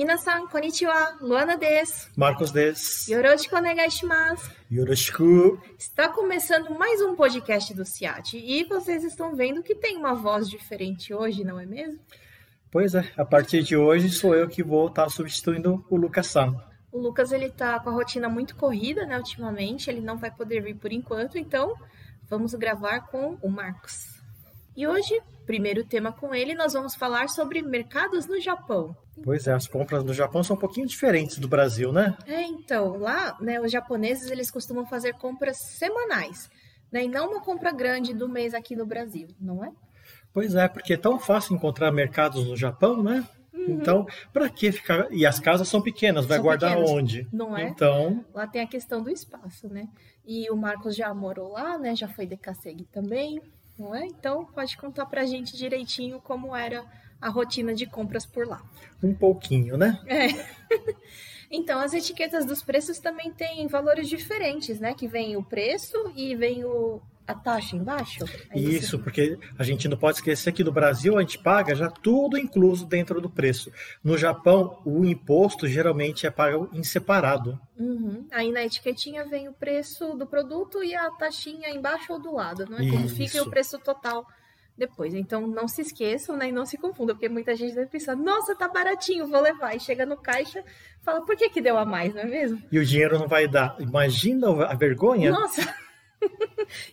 Minasan, konnichiwa, Luana des. Marcos des. Yoroshiku onegaishimasu. Yoroshiku. Está começando mais um podcast do CIAT e vocês estão vendo que tem uma voz diferente hoje, não é mesmo? Pois é, a partir de hoje sou eu que vou estar substituindo o Lucas San. O Lucas ele tá com a rotina muito corrida, né, ultimamente, ele não vai poder vir por enquanto, então vamos gravar com o Marcos. E hoje, primeiro tema com ele, nós vamos falar sobre mercados no Japão. Pois é, as compras no Japão são um pouquinho diferentes do Brasil, né? É, então, lá, né, os japoneses, eles costumam fazer compras semanais, né, e não uma compra grande do mês aqui no Brasil, não é? Pois é, porque é tão fácil encontrar mercados no Japão, né? Uhum. Então, para que ficar. E as casas são pequenas, vai são guardar pequenas, onde? Não é? Então. Lá tem a questão do espaço, né? E o Marcos já morou lá, né? Já foi de Kasegi também não é? Então, pode contar para a gente direitinho como era a rotina de compras por lá. Um pouquinho, né? É. Então, as etiquetas dos preços também têm valores diferentes, né? Que vem o preço e vem o, a taxa embaixo? É isso, isso, porque a gente não pode esquecer que no Brasil a gente paga já tudo incluso dentro do preço. No Japão, o imposto geralmente é pago em separado. Uhum. Aí na etiquetinha vem o preço do produto e a taxinha embaixo ou do lado, não é? Como fica o preço total depois. Então não se esqueçam, né? E não se confundam, porque muita gente deve pensar, nossa, tá baratinho, vou levar. E chega no caixa, fala, por que que deu a mais, não é mesmo? E o dinheiro não vai dar. Imagina a vergonha. Nossa!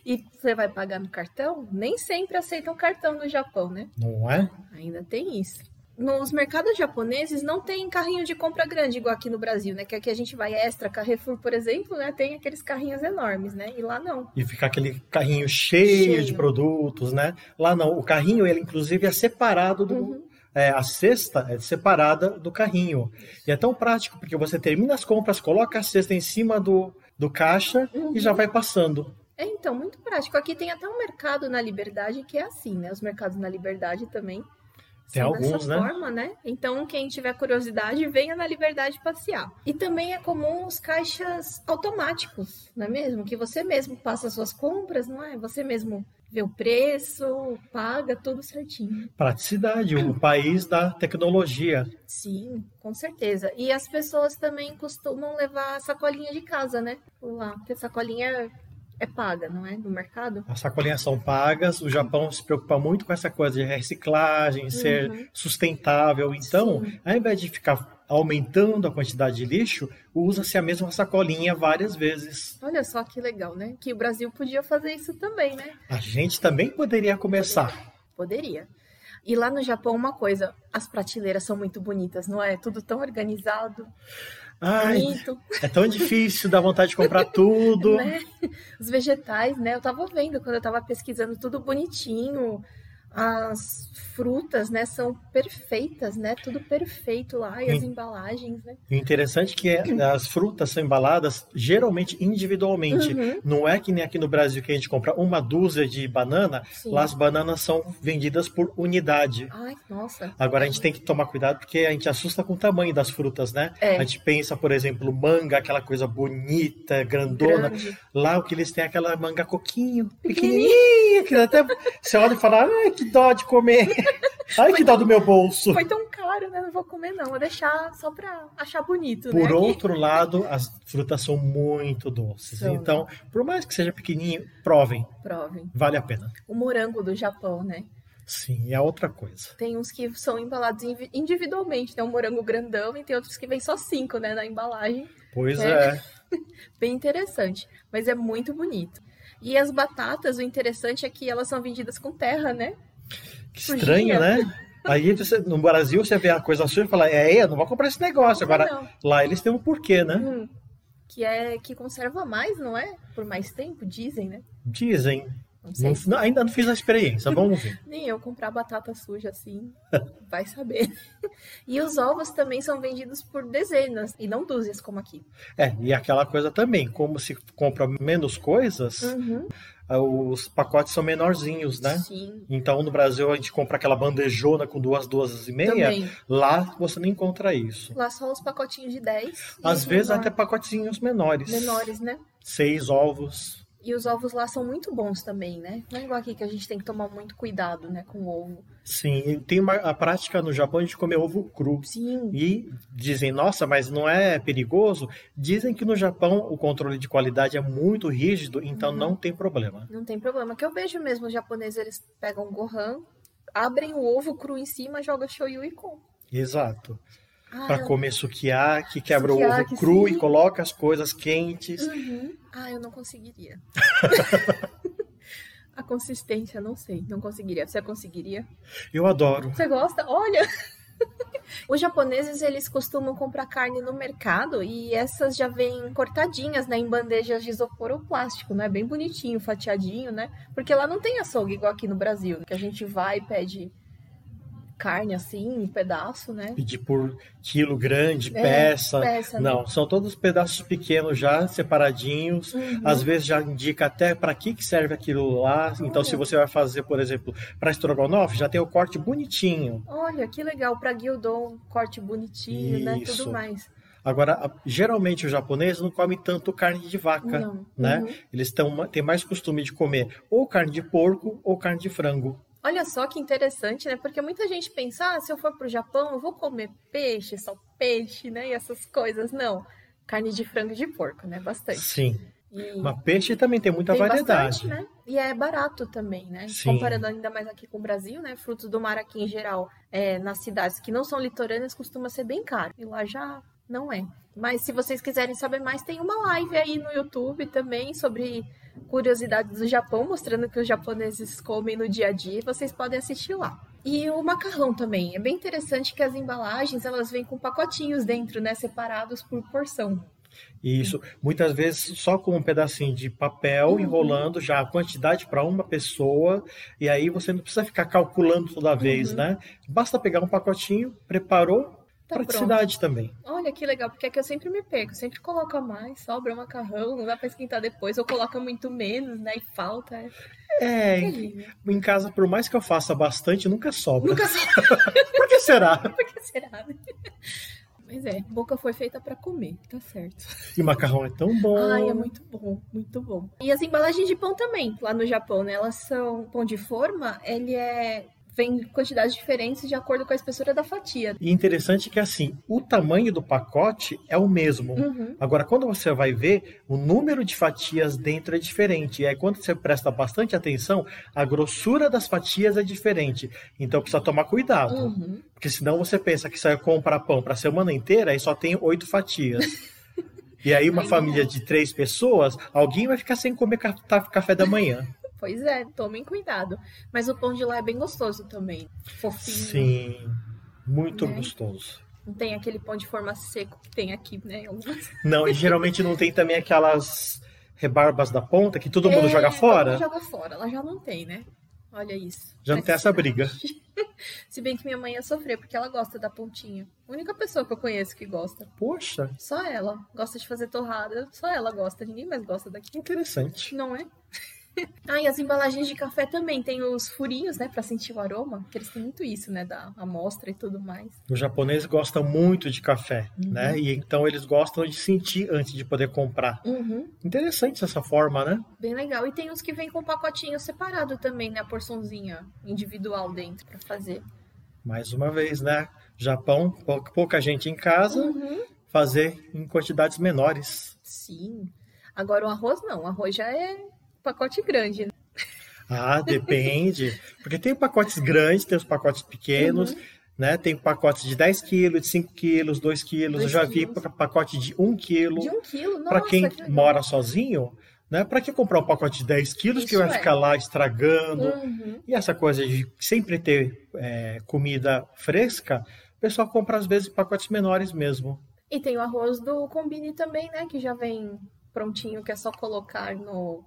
E você vai pagar no cartão? Nem sempre aceitam cartão no Japão, né? Não é? Ainda tem isso. Nos mercados japoneses não tem carrinho de compra grande igual aqui no Brasil, né? Que aqui a gente vai extra, Carrefour, por exemplo, né? Tem aqueles carrinhos enormes, né? E lá não. E fica aquele carrinho cheio, cheio. de produtos, né? Lá não. O carrinho, ele inclusive é separado do, uhum. É, a cesta é separada do carrinho. E é tão prático, porque você termina as compras, coloca a cesta em cima do, do caixa uhum. e já vai passando. É, então, muito prático. Aqui tem até um mercado na Liberdade que é assim, né? Os mercados na Liberdade também tem são alguns, dessa né? forma, né? Então, quem tiver curiosidade, venha na Liberdade passear. E também é comum os caixas automáticos, não é mesmo? Que você mesmo passa suas compras, não é? Você mesmo vê o preço, paga tudo certinho. Praticidade, o país da tecnologia. Sim, com certeza. E as pessoas também costumam levar sacolinha de casa, né? Lá, porque sacolinha é paga, não é? No mercado? As sacolinhas são pagas. O Japão se preocupa muito com essa coisa de reciclagem, uhum. ser sustentável. Então, Sim. ao invés de ficar aumentando a quantidade de lixo, usa-se a mesma sacolinha várias vezes. Olha só que legal, né? Que o Brasil podia fazer isso também, né? A gente também poderia começar. Poderia. poderia. E lá no Japão, uma coisa, as prateleiras são muito bonitas, não é? Tudo tão organizado. Ai, é tão difícil, dá vontade de comprar tudo. né? Os vegetais, né? Eu tava vendo quando eu tava pesquisando tudo bonitinho, as frutas, né, são perfeitas, né? Tudo perfeito lá e as embalagens, né? O interessante é que é, as frutas são embaladas geralmente individualmente. Uhum. Não é que nem aqui no Brasil que a gente compra uma dúzia de banana, Sim. lá as bananas são vendidas por unidade. Ai, nossa. Agora a gente tem que tomar cuidado porque a gente assusta com o tamanho das frutas, né? É. A gente pensa, por exemplo, manga, aquela coisa bonita, grandona. Grande. Lá o que eles têm é aquela manga coquinho, pequenininha, que até você olha e fala, ai, que dó de comer. Ai, que dó do meu bolso. Foi tão caro, né? Não vou comer, não. Vou deixar só pra achar bonito. Por né? outro lado, as frutas são muito doces. São, então, né? por mais que seja pequenininho, provem. Provem. Vale a pena. O morango do Japão, né? Sim, é outra coisa. Tem uns que são embalados individualmente, tem um morango grandão e tem outros que vem só cinco, né, na embalagem. Pois é. é. Bem interessante, mas é muito bonito. E as batatas, o interessante é que elas são vendidas com terra, né? Que estranho, né? Aí você, no Brasil você vê a coisa suja e fala, é, eu não vou comprar esse negócio. Agora, não. lá eles têm um porquê, né? Hum, que é que conserva mais, não é? Por mais tempo, dizem, né? Dizem. Não não, ainda não fiz a experiência, vamos ver. Nem eu comprar batata suja assim, vai saber. e os ovos também são vendidos por dezenas e não dúzias como aqui. É, e aquela coisa também, como se compra menos coisas, uhum. Ah, os pacotes são menorzinhos, né? Sim. Então no Brasil a gente compra aquela bandejona com duas duas e meia. Também. Lá você não encontra isso. Lá só os pacotinhos de 10. Às vezes menor. até pacotinhos menores. Menores, né? Seis ovos. E os ovos lá são muito bons também, né? Não é igual aqui que a gente tem que tomar muito cuidado, né, com o ovo. Sim, tem uma, a prática no Japão de comer ovo cru. Sim. E dizem, nossa, mas não é perigoso? Dizem que no Japão o controle de qualidade é muito rígido, então uhum. não tem problema. Não tem problema. Que eu vejo mesmo os japoneses, eles pegam o gohan, abrem o ovo cru em cima, jogam shoyu e comem. Exato. Ah, para comer sukiyaki, quebra o ovo cru sim. e coloca as coisas quentes. Uhum. Ah, eu não conseguiria. A consistência, não sei, não conseguiria. Você conseguiria? Eu adoro. Você gosta? Olha! Os japoneses, eles costumam comprar carne no mercado e essas já vêm cortadinhas, né, em bandejas de isopor ou plástico, né? Bem bonitinho, fatiadinho, né? Porque lá não tem açougue igual aqui no Brasil, que a gente vai e pede carne assim, um pedaço, né? Pedir por quilo grande, é, peça. peça né? Não, né? são todos pedaços pequenos já, separadinhos. Uhum. Às vezes já indica até para que, que serve aquilo lá. Olha. Então, se você vai fazer, por exemplo, para estrogonofe, já tem o corte bonitinho. Olha, que legal. Para guildon, corte bonitinho, Isso. né? Tudo mais. Agora, geralmente o japonês não come tanto carne de vaca, não. né? Uhum. Eles tão, têm mais costume de comer ou carne de porco ou carne de frango. Olha só que interessante, né? Porque muita gente pensa, ah, se eu for pro Japão, eu vou comer peixe, só peixe, né? E essas coisas. Não. Carne de frango e de porco, né? Bastante. Sim. E... Mas peixe também tem muita tem variedade. Bastante, né? E é barato também, né? Sim. Comparando ainda mais aqui com o Brasil, né? Frutos do mar aqui em geral, é, nas cidades que não são litorâneas, costuma ser bem caro. E lá já não é. Mas se vocês quiserem saber mais, tem uma live aí no YouTube também sobre curiosidades do Japão, mostrando que os japoneses comem no dia a dia, vocês podem assistir lá. E o macarrão também. É bem interessante que as embalagens, elas vêm com pacotinhos dentro, né, separados por porção. Isso, muitas vezes só com um pedacinho de papel uhum. enrolando já a quantidade para uma pessoa, e aí você não precisa ficar calculando toda vez, uhum. né? Basta pegar um pacotinho, preparou, Tá Praticidade pronto. também. Olha que legal, porque é que eu sempre me perco, sempre coloco a mais, sobra o macarrão, não dá pra esquentar depois, ou coloca muito menos, né? E falta. É, é em, em, casa, por mais que eu faça bastante, nunca sobra. Nunca sobra. por que será? por que será? Mas é, boca foi feita para comer, tá certo. E macarrão é tão bom. Ai, é muito bom, muito bom. E as embalagens de pão também, lá no Japão, né? Elas são pão de forma, ele é vem quantidades diferentes de acordo com a espessura da fatia. E interessante que assim, o tamanho do pacote é o mesmo. Uhum. Agora, quando você vai ver, o número de fatias dentro é diferente. E aí, quando você presta bastante atenção, a grossura das fatias é diferente. Então, precisa tomar cuidado. Uhum. Porque senão você pensa que você vai comprar pão para a semana inteira e só tem oito fatias. E aí, uma família de três pessoas, alguém vai ficar sem comer café da manhã. Pois é, tomem cuidado. Mas o pão de lá é bem gostoso também. Fofinho. Sim, muito né? gostoso. Não tem aquele pão de forma seco que tem aqui, né? Não, e geralmente não tem também aquelas rebarbas da ponta que todo mundo é, joga fora. Todo mundo joga fora, ela já não tem, né? Olha isso. Já não tem essa briga. Se bem que minha mãe ia sofrer, porque ela gosta da pontinha. A única pessoa que eu conheço que gosta. Poxa. Só ela. Gosta de fazer torrada. Só ela gosta. Ninguém mais gosta daqui. Interessante. Não é? ah, e as embalagens de café também tem os furinhos, né, para sentir o aroma, que eles têm muito isso, né, da amostra e tudo mais. Os japoneses gostam muito de café, uhum. né? E então eles gostam de sentir antes de poder comprar. Uhum. Interessante essa forma, né? Bem legal. E tem uns que vêm com pacotinho separado também, né, a porçãozinha individual dentro para fazer. Mais uma vez, né? Japão, pouca, pouca gente em casa, uhum. fazer em quantidades menores. Sim. Agora o arroz não, o arroz já é pacote grande. Né? Ah, depende. Porque tem pacotes grandes, tem os pacotes pequenos, uhum. né? Tem pacotes de 10 quilos, de 5 quilos, 2 quilos. Eu já quilos. vi pacote de 1 quilo. De 1 quilo, Para quem que mora sozinho, né? Para que comprar um pacote de 10 quilos Isso que vai é. ficar lá estragando? Uhum. E essa coisa de sempre ter é, comida fresca, o pessoal compra às vezes pacotes menores mesmo. E tem o arroz do Combine também, né? Que já vem prontinho, que é só colocar no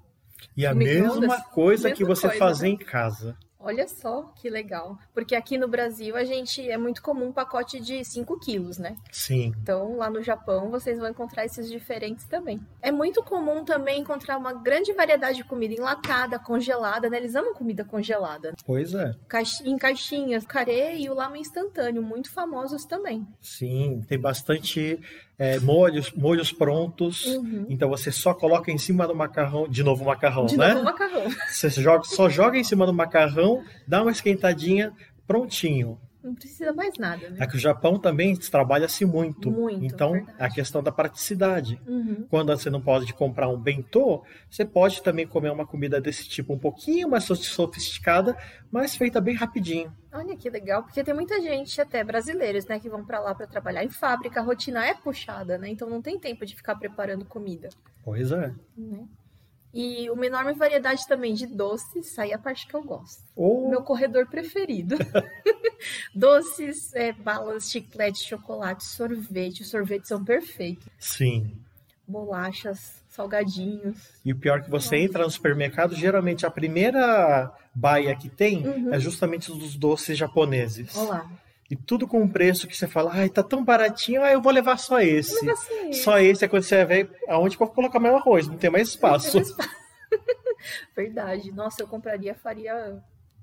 e a mesma coisa mesma que você coisa, fazer né? em casa. Olha só que legal. Porque aqui no Brasil a gente é muito comum um pacote de 5 quilos, né? Sim. Então lá no Japão vocês vão encontrar esses diferentes também. É muito comum também encontrar uma grande variedade de comida enlatada, congelada, né? Eles amam comida congelada. Pois é. Em caixinhas, carê e o lama instantâneo, muito famosos também. Sim, tem bastante é, molhos, molhos prontos. Uhum. Então você só coloca em cima do macarrão, de novo macarrão, de né? De novo macarrão. Você joga, só joga em cima do macarrão, dá uma esquentadinha, prontinho. Não precisa mais nada, né? É que o Japão também trabalha-se muito. Muito. Então, verdade. a questão da praticidade. Uhum. Quando você não pode comprar um bentô, você pode também comer uma comida desse tipo um pouquinho mais sofisticada, mas feita bem rapidinho. Olha que legal, porque tem muita gente, até brasileiros, né, que vão para lá para trabalhar em fábrica, a rotina é puxada, né? Então não tem tempo de ficar preparando comida. Pois é. Né? E uma enorme variedade também de doces, aí é a parte que eu gosto. Oh. Meu corredor preferido. doces, é, balas, chiclete, chocolate, sorvete. Os sorvetes são perfeitos. Sim. Bolachas, salgadinhos. E o pior é que você Nossa. entra no supermercado, geralmente a primeira baia que tem uhum. é justamente dos doces japoneses. Olá. E tudo com um preço que você fala, ai, tá tão baratinho, ah, eu vou levar só esse. Levar só esse. É quando você vê aonde que eu vou colocar meu arroz, não tem mais espaço. Não tem mais espaço. Verdade. Nossa, eu compraria, faria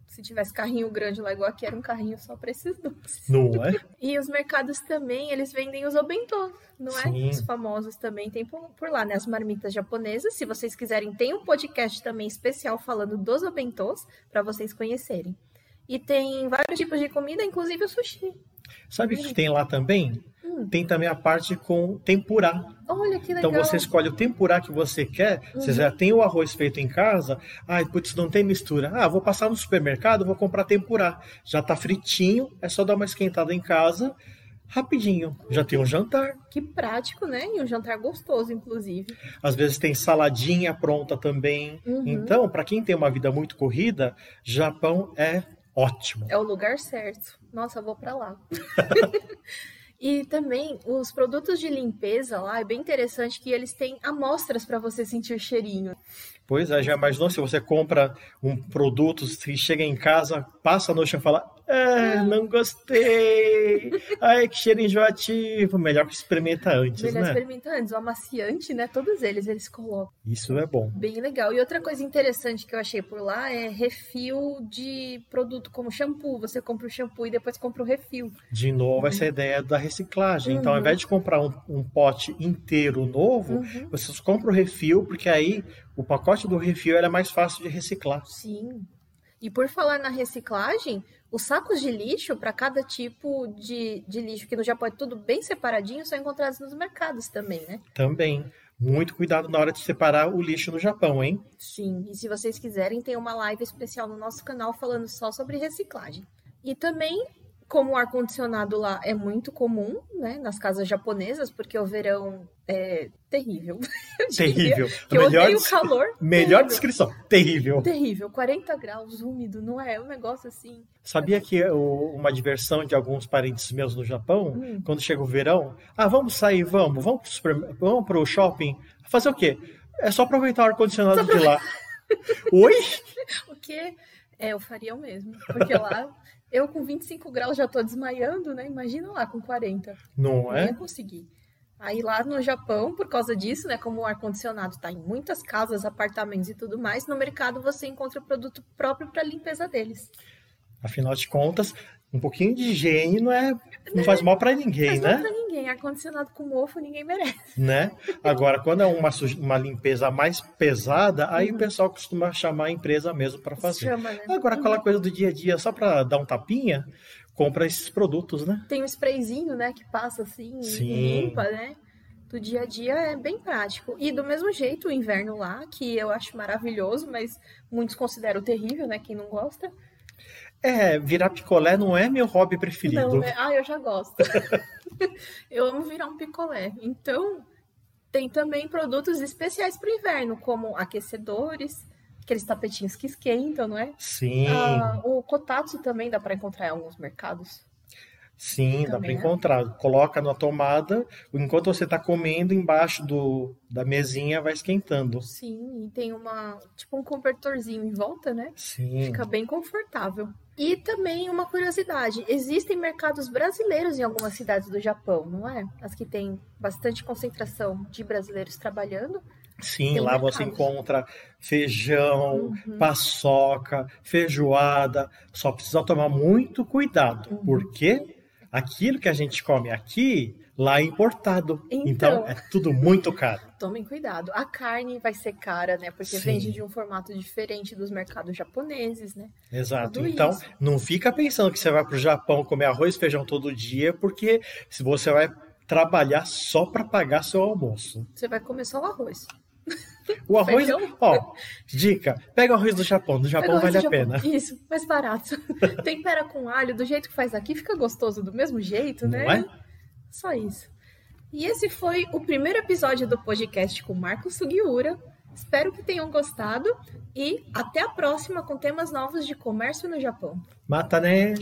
se tivesse carrinho grande lá igual aqui, era um carrinho só para esses doces. Não é? E os mercados também, eles vendem os obentô, não Sim. é? Os famosos também tem por, por, lá, né? As marmitas japonesas. Se vocês quiserem, tem um podcast também especial falando dos obentôs para vocês conhecerem. E tem vários tipos de comida, inclusive o sushi. Sabe o que tem lá também? Hum. Tem também a parte com tempurá. Olha que legal. Então você escolhe o tempurá que você quer. Uhum. Você já tem o arroz feito em casa. Ai, putz, não tem mistura. Ah, vou passar no supermercado, vou comprar tempurá. Já tá fritinho, é só dar uma esquentada em casa. Rapidinho, já tem um jantar. Que prático, né? E um jantar gostoso, inclusive. Às vezes tem saladinha pronta também. Uhum. Então, para quem tem uma vida muito corrida, Japão é ótimo. É o lugar certo. Nossa, eu vou para lá. e também os produtos de limpeza lá é bem interessante que eles têm amostras para você sentir cheirinho. Pois é, já imaginou se você compra um produto, se chega em casa, passa a noite e fala, ah, não gostei, ai que cheiro enjoativo, melhor que experimenta antes, melhor né? experimenta antes, o amaciante, né, todos eles, eles colocam. Isso é bom. Bem legal. E outra coisa interessante que eu achei por lá é refil de produto como shampoo, você compra o shampoo e depois compra o refil. De novo, essa ideia da reciclagem. Então, ao Uhum. invés de comprar um, um pote inteiro novo, Uhum. você compra o refil, porque aí o pacote do refil é mais fácil de reciclar. Sim. E por falar na reciclagem, os sacos de lixo para cada tipo de, de lixo, que no Japão é tudo bem separadinho, são encontrados nos mercados também, né? Também. Muito cuidado na hora de separar o lixo no Japão, hein? Sim. E se vocês quiserem, tem uma live especial no nosso canal falando só sobre reciclagem. E também, como o ar-condicionado lá é muito comum, né, nas casas japonesas, porque o verão é terrível. Terrível. Eu melhor, odeio des- calor. melhor terrível. descrição. Terrível. Terrível, 40 graus, úmido, não é? É um negócio assim. Sabia que o- uma diversão de alguns parentes meus no Japão, Hum. quando chega o verão, ah, vamos sair, vamos, vamos pro, super- vamos pro shopping, fazer o quê? É só aproveitar o ar-condicionado de lá. Oi? O que é, eu faria o mesmo. Porque lá, eu com 25 graus já tô desmaiando, né? Imagina lá com 40. Não Não é? ia conseguir. Aí lá no Japão, por causa disso, né? Como o ar-condicionado tá em muitas casas, apartamentos e tudo mais, no mercado você encontra o produto próprio para limpeza deles. Afinal de contas, um pouquinho de higiene não, é, não faz mal para ninguém, Mas não né? pra ninguém. Ar-condicionado com mofo ninguém merece. né? Agora, quando é uma, uma limpeza mais pesada, aí o pessoal costuma chamar a empresa mesmo para fazer. Chama, né? Agora, aquela coisa do dia a dia, só para dar um tapinha, compra esses produtos, né? Tem um sprayzinho, né, que passa assim Sim. e limpa, né? Do dia a dia é bem prático. E do mesmo jeito, o inverno lá, que eu acho maravilhoso, mas muitos consideram terrível, né? Quem não gosta. É, virar picolé não é meu hobby preferido. Não, né? Ah, eu já gosto. eu amo virar um picolé. Então, tem também produtos especiais para o inverno, como aquecedores, aqueles tapetinhos que esquentam, não é? Sim. Ah, o kotatsu também dá para encontrar em alguns mercados. Sim, Também dá para é. encontrar. Coloca na tomada, enquanto você está comendo, embaixo do, da mesinha vai esquentando. Sim, e tem uma tipo um cobertorzinho em volta, né? Sim. Fica bem confortável. E também uma curiosidade: existem mercados brasileiros em algumas cidades do Japão, não é? As que têm bastante concentração de brasileiros trabalhando. Sim, lá você encontra feijão, uhum. paçoca, feijoada. Só precisa tomar muito cuidado, uhum. porque aquilo que a gente come aqui, lá é importado. Então, então é tudo muito caro. Tomem cuidado. A carne vai ser cara, né? Porque Sim. vende de um formato diferente dos mercados japoneses, né? Exato. Tudo então, isso. não fica pensando que você vai para o Japão comer arroz e feijão todo dia, porque se você vai trabalhar só para pagar seu almoço. Você vai comer só o arroz. O arroz, Feijão? ó, dica, pega o arroz do Japão, do Japão vale a Japão. pena. Isso, mais barato. Tempera com alho, do jeito que faz aqui, fica gostoso do mesmo jeito, né? Não é? Só isso. E esse foi o primeiro episódio do podcast com Marcos Sugiura. Espero que tenham gostado e até a próxima com temas novos de comércio no Japão. Mata, né?